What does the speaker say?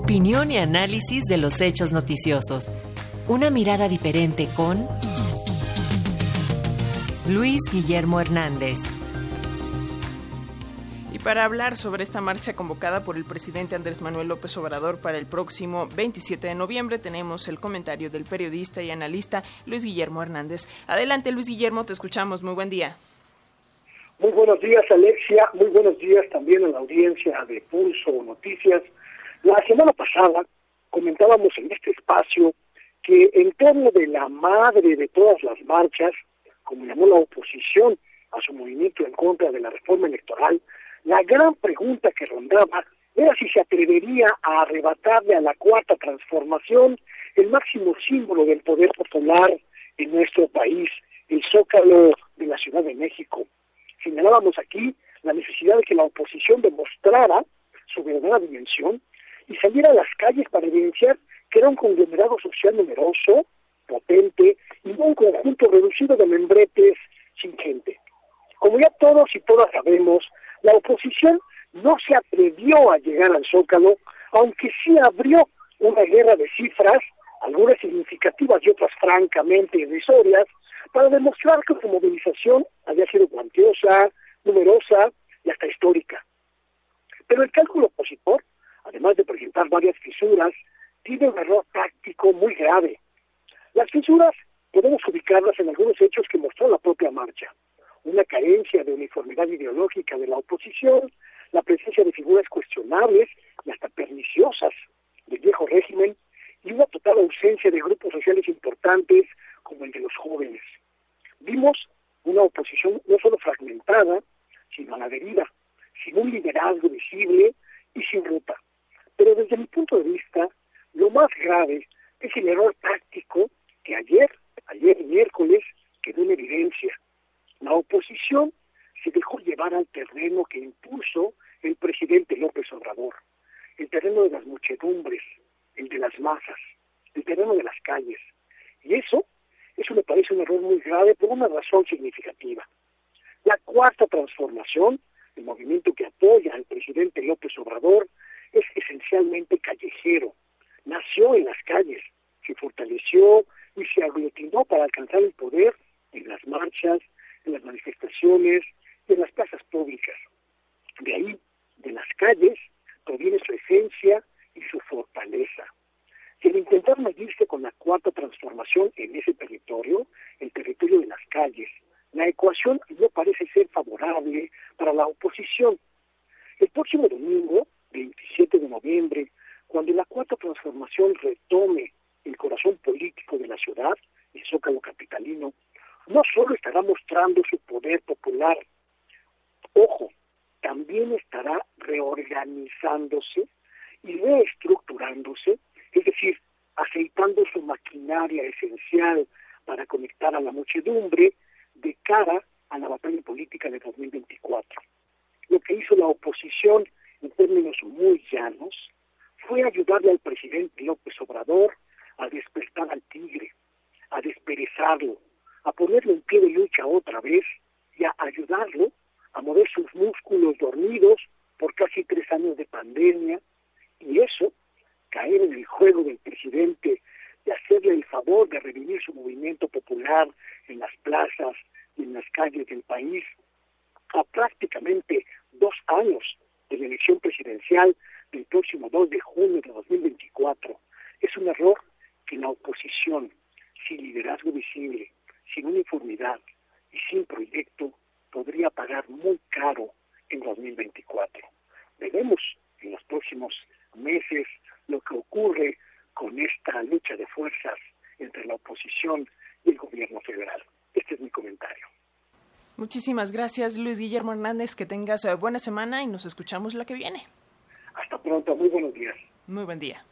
Opinión y análisis de los hechos noticiosos. Una mirada diferente con Luis Guillermo Hernández. Y para hablar sobre esta marcha convocada por el presidente Andrés Manuel López Obrador para el próximo 27 de noviembre, tenemos el comentario del periodista y analista Luis Guillermo Hernández. Adelante, Luis Guillermo, te escuchamos. Muy buen día. Muy buenos días, Alexia. Muy buenos días también a la audiencia de Pulso Noticias. La semana pasada comentábamos en este espacio que en torno de la madre de todas las marchas, como llamó la oposición a su movimiento en contra de la reforma electoral, la gran pregunta que rondaba era si se atrevería a arrebatarle a la cuarta transformación el máximo símbolo del poder popular en nuestro país, el zócalo de la Ciudad de México. Señalábamos aquí la necesidad de que la oposición demostrara su verdadera dimensión y saliera a las calles para evidenciar que era un conglomerado social numeroso, potente y un conjunto reducido de membretes sin gente. Como ya todos y todas sabemos, la oposición no se atrevió a llegar al Zócalo, aunque sí abrió una guerra de cifras, algunas significativas y otras francamente irrisorias, para demostrar que su movilización había sido cuantiosa, numerosa y hasta histórica. Pero el cálculo opositor además de presentar varias fisuras, tiene un error táctico muy grave. Las fisuras podemos ubicarlas en algunos hechos que mostró la propia marcha. Una carencia de uniformidad ideológica de la oposición, la presencia de figuras cuestionables y hasta perniciosas del viejo régimen y una total ausencia de grupos sociales importantes como el de los jóvenes. Vimos una oposición no solo fragmentada, sino a la deriva, sin un liderazgo visible y sin ruta. Pero desde mi punto de vista, es el error táctico que ayer, ayer miércoles, quedó en evidencia. La oposición se dejó llevar al terreno que impuso el presidente López Obrador, el terreno de las muchedumbres, el de las masas, el terreno de las calles. Y eso, eso me parece un error muy grave por una razón significativa. La cuarta transformación, el movimiento que apoya al presidente López Obrador, es esencialmente callejero. Nació en las calles, se fortaleció y se aglutinó para alcanzar el poder en las marchas, en las manifestaciones y en las plazas públicas. De ahí, de las calles, proviene su esencia y su fortaleza. Y al intentar medirse con la cuarta transformación en ese territorio, el territorio de las calles, la ecuación no parece ser favorable para la oposición. El próximo domingo, 27 de noviembre, cuando la cuarta transformación retome el corazón político de la ciudad, el zócalo capitalino, no solo estará mostrando su poder popular, ojo, también estará reorganizándose y reestructurándose, es decir, aceitando su maquinaria esencial para conectar a la muchedumbre de cara a la batalla política de 2024. Lo que hizo la oposición en términos muy llanos, fue ayudarle al presidente López Obrador a despertar al tigre, a desperezarlo, a ponerlo en pie de lucha otra vez y a ayudarlo a mover sus músculos dormidos por casi tres años de pandemia y eso, caer en el juego del presidente de hacerle el favor de revivir su movimiento popular en las plazas y en las calles del país a prácticamente dos años de la elección presidencial del próximo 2 de junio de 2024. Es un error que la oposición, sin liderazgo visible, sin uniformidad y sin proyecto, podría pagar muy caro en 2024. Veremos en los próximos meses lo que ocurre con esta lucha de fuerzas entre la oposición y el gobierno federal. Este es mi comentario. Muchísimas gracias, Luis Guillermo Hernández. Que tengas eh, buena semana y nos escuchamos la que viene. Pronto. Muy buenos días. Muy buen día.